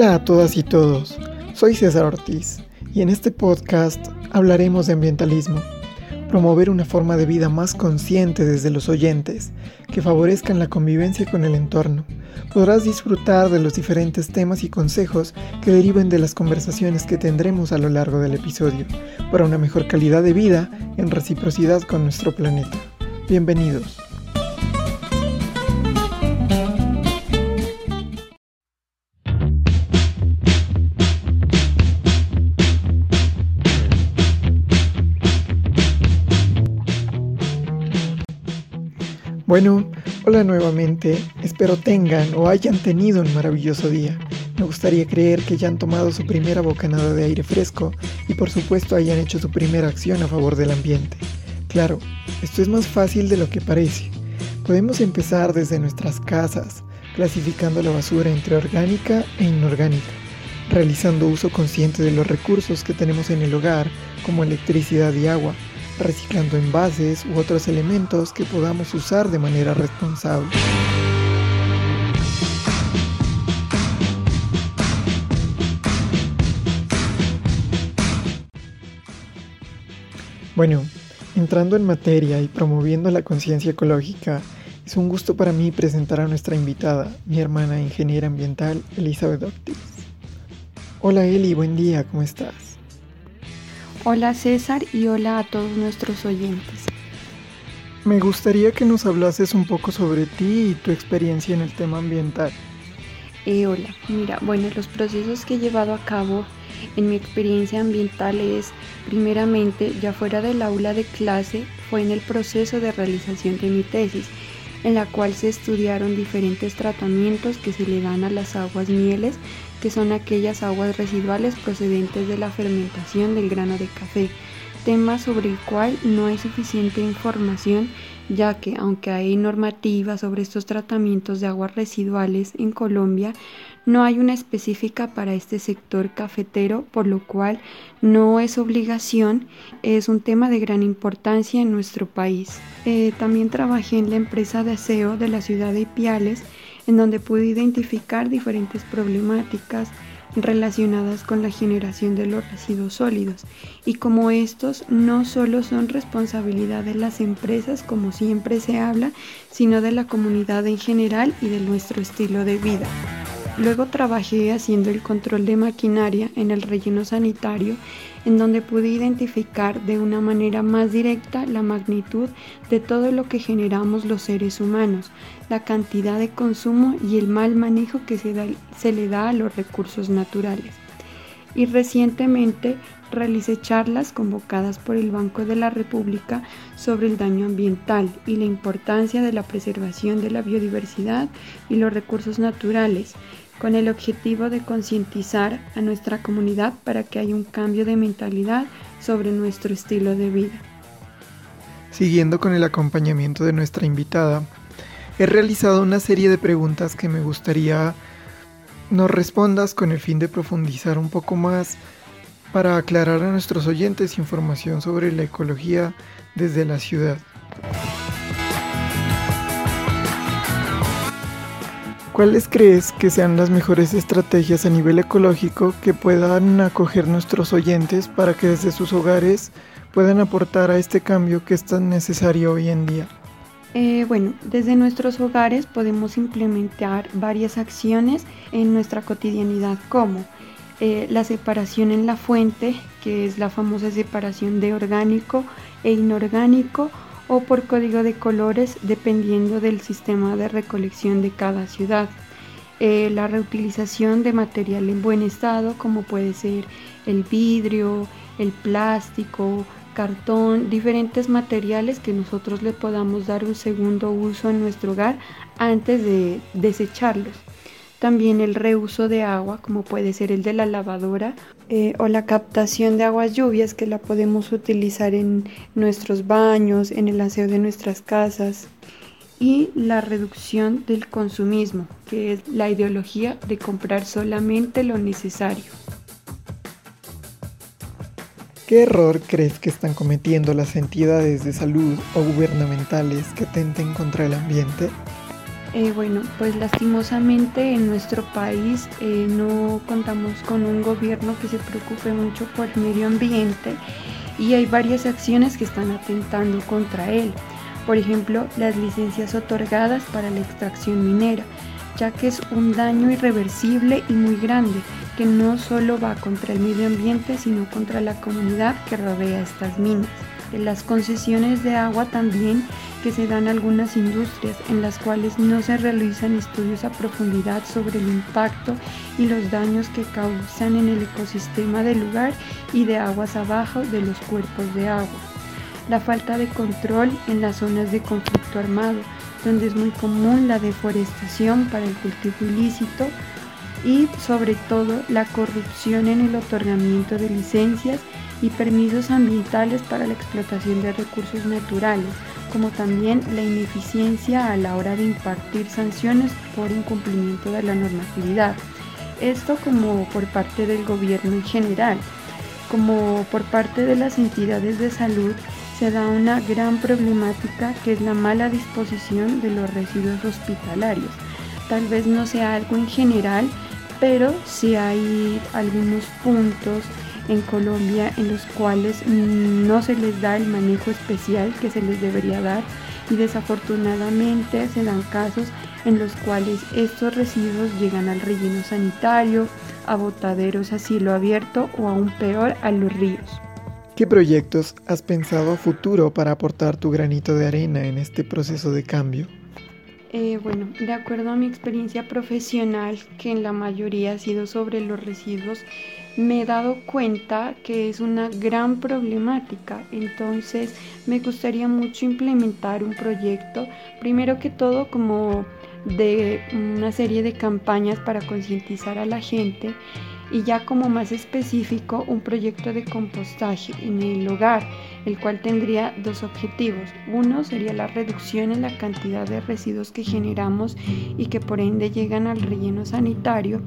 Hola a todas y todos, soy César Ortiz y en este podcast hablaremos de ambientalismo, promover una forma de vida más consciente desde los oyentes, que favorezcan la convivencia con el entorno. Podrás disfrutar de los diferentes temas y consejos que deriven de las conversaciones que tendremos a lo largo del episodio, para una mejor calidad de vida en reciprocidad con nuestro planeta. Bienvenidos. Bueno, hola nuevamente, espero tengan o hayan tenido un maravilloso día. Me gustaría creer que ya han tomado su primera bocanada de aire fresco y por supuesto hayan hecho su primera acción a favor del ambiente. Claro, esto es más fácil de lo que parece. Podemos empezar desde nuestras casas, clasificando la basura entre orgánica e inorgánica, realizando uso consciente de los recursos que tenemos en el hogar, como electricidad y agua, reciclando envases u otros elementos que podamos usar de manera responsable. Bueno, entrando en materia y promoviendo la conciencia ecológica, es un gusto para mí presentar a nuestra invitada, mi hermana ingeniera ambiental Elizabeth Octis. Hola Eli, buen día, ¿cómo estás? Hola César y hola a todos nuestros oyentes. Me gustaría que nos hablases un poco sobre ti y tu experiencia en el tema ambiental. Eh, hola, mira, bueno, los procesos que he llevado a cabo en mi experiencia ambiental es, primeramente, ya fuera del aula de clase, fue en el proceso de realización de mi tesis, en la cual se estudiaron diferentes tratamientos que se le dan a las aguas mieles que son aquellas aguas residuales procedentes de la fermentación del grano de café, tema sobre el cual no hay suficiente información ya que aunque hay normativa sobre estos tratamientos de aguas residuales en Colombia, no hay una específica para este sector cafetero, por lo cual no es obligación, es un tema de gran importancia en nuestro país. Eh, también trabajé en la empresa de aseo de la ciudad de Ipiales, en donde pude identificar diferentes problemáticas relacionadas con la generación de los residuos sólidos y como estos no solo son responsabilidad de las empresas como siempre se habla, sino de la comunidad en general y de nuestro estilo de vida. Luego trabajé haciendo el control de maquinaria en el relleno sanitario en donde pude identificar de una manera más directa la magnitud de todo lo que generamos los seres humanos, la cantidad de consumo y el mal manejo que se, se le da a los recursos naturales. Y recientemente realicé charlas convocadas por el Banco de la República sobre el daño ambiental y la importancia de la preservación de la biodiversidad y los recursos naturales, con el objetivo de concientizar a nuestra comunidad para que haya un cambio de mentalidad sobre nuestro estilo de vida. Siguiendo con el acompañamiento de nuestra invitada, he realizado una serie de preguntas que me gustaría nos respondas con el fin de profundizar un poco más para aclarar a nuestros oyentes información sobre la ecología desde la ciudad. ¿Cuáles crees que sean las mejores estrategias a nivel ecológico que puedan acoger nuestros oyentes para que desde sus hogares puedan aportar a este cambio que es tan necesario hoy en día? Eh, bueno, desde nuestros hogares podemos implementar varias acciones en nuestra cotidianidad como eh, la separación en la fuente, que es la famosa separación de orgánico e inorgánico, o por código de colores dependiendo del sistema de recolección de cada ciudad. Eh, la reutilización de material en buen estado como puede ser el vidrio, el plástico, cartón, diferentes materiales que nosotros le podamos dar un segundo uso en nuestro hogar antes de desecharlos. También el reuso de agua, como puede ser el de la lavadora, eh, o la captación de aguas lluvias que la podemos utilizar en nuestros baños, en el aseo de nuestras casas. Y la reducción del consumismo, que es la ideología de comprar solamente lo necesario. ¿Qué error crees que están cometiendo las entidades de salud o gubernamentales que atenten contra el ambiente? Eh, bueno, pues lastimosamente en nuestro país eh, no contamos con un gobierno que se preocupe mucho por el medio ambiente y hay varias acciones que están atentando contra él. Por ejemplo, las licencias otorgadas para la extracción minera, ya que es un daño irreversible y muy grande que no solo va contra el medio ambiente, sino contra la comunidad que rodea estas minas. Las concesiones de agua también que se dan algunas industrias en las cuales no se realizan estudios a profundidad sobre el impacto y los daños que causan en el ecosistema del lugar y de aguas abajo de los cuerpos de agua. La falta de control en las zonas de conflicto armado, donde es muy común la deforestación para el cultivo ilícito y sobre todo la corrupción en el otorgamiento de licencias y permisos ambientales para la explotación de recursos naturales, como también la ineficiencia a la hora de impartir sanciones por incumplimiento de la normatividad. Esto como por parte del gobierno en general, como por parte de las entidades de salud se da una gran problemática que es la mala disposición de los residuos hospitalarios. Tal vez no sea algo en general, pero sí hay algunos puntos en Colombia en los cuales no se les da el manejo especial que se les debería dar y desafortunadamente se dan casos en los cuales estos residuos llegan al relleno sanitario, a botaderos a cielo abierto o aún peor a los ríos. ¿Qué proyectos has pensado a futuro para aportar tu granito de arena en este proceso de cambio? Eh, bueno, de acuerdo a mi experiencia profesional, que en la mayoría ha sido sobre los residuos, me he dado cuenta que es una gran problemática. Entonces, me gustaría mucho implementar un proyecto, primero que todo como de una serie de campañas para concientizar a la gente y ya como más específico un proyecto de compostaje en el hogar, el cual tendría dos objetivos. Uno sería la reducción en la cantidad de residuos que generamos y que por ende llegan al relleno sanitario.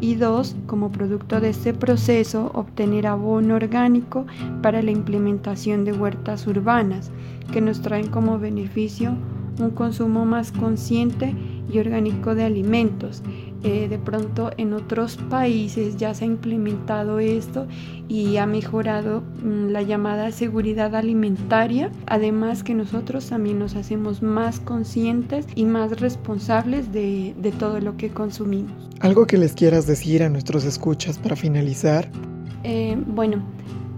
Y dos, como producto de este proceso, obtener abono orgánico para la implementación de huertas urbanas, que nos traen como beneficio un consumo más consciente y orgánico de alimentos. Eh, de pronto en otros países ya se ha implementado esto y ha mejorado mm, la llamada seguridad alimentaria. Además que nosotros también nos hacemos más conscientes y más responsables de, de todo lo que consumimos. ¿Algo que les quieras decir a nuestros escuchas para finalizar? Eh, bueno,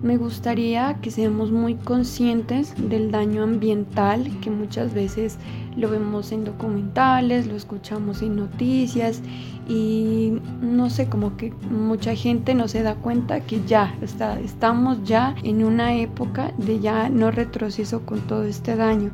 me gustaría que seamos muy conscientes del daño ambiental que muchas veces lo vemos en documentales, lo escuchamos en noticias y no sé, como que mucha gente no se da cuenta que ya está, estamos ya en una época de ya no retroceso con todo este daño.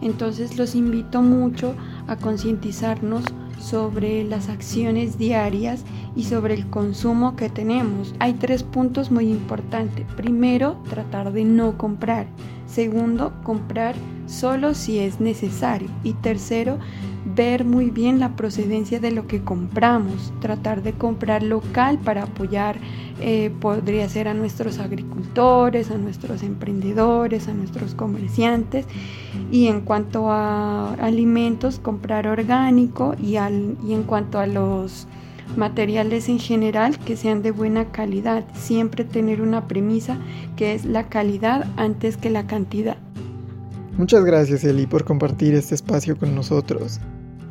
Entonces los invito mucho a concientizarnos sobre las acciones diarias y sobre el consumo que tenemos. Hay tres puntos muy importantes. Primero, tratar de no comprar. Segundo, comprar solo si es necesario. Y tercero, ver muy bien la procedencia de lo que compramos. Tratar de comprar local para apoyar, eh, podría ser a nuestros agricultores, a nuestros emprendedores, a nuestros comerciantes. Y en cuanto a alimentos, comprar orgánico y, al, y en cuanto a los materiales en general que sean de buena calidad. Siempre tener una premisa que es la calidad antes que la cantidad. Muchas gracias Eli por compartir este espacio con nosotros.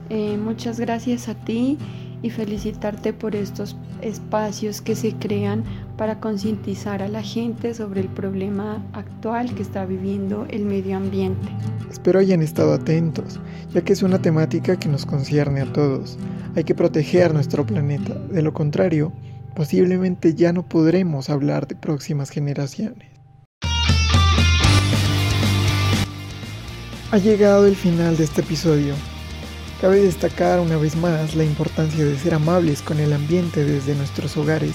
Eh, muchas gracias a ti y felicitarte por estos espacios que se crean para concientizar a la gente sobre el problema actual que está viviendo el medio ambiente. Espero hayan estado atentos, ya que es una temática que nos concierne a todos. Hay que proteger nuestro planeta, de lo contrario, posiblemente ya no podremos hablar de próximas generaciones. Ha llegado el final de este episodio. Cabe destacar una vez más la importancia de ser amables con el ambiente desde nuestros hogares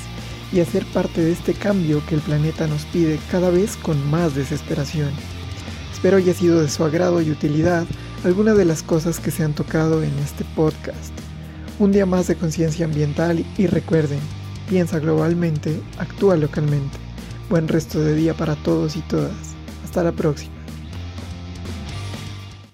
y hacer parte de este cambio que el planeta nos pide cada vez con más desesperación. Espero haya sido de su agrado y utilidad alguna de las cosas que se han tocado en este podcast. Un día más de conciencia ambiental y recuerden, piensa globalmente, actúa localmente. Buen resto de día para todos y todas. Hasta la próxima.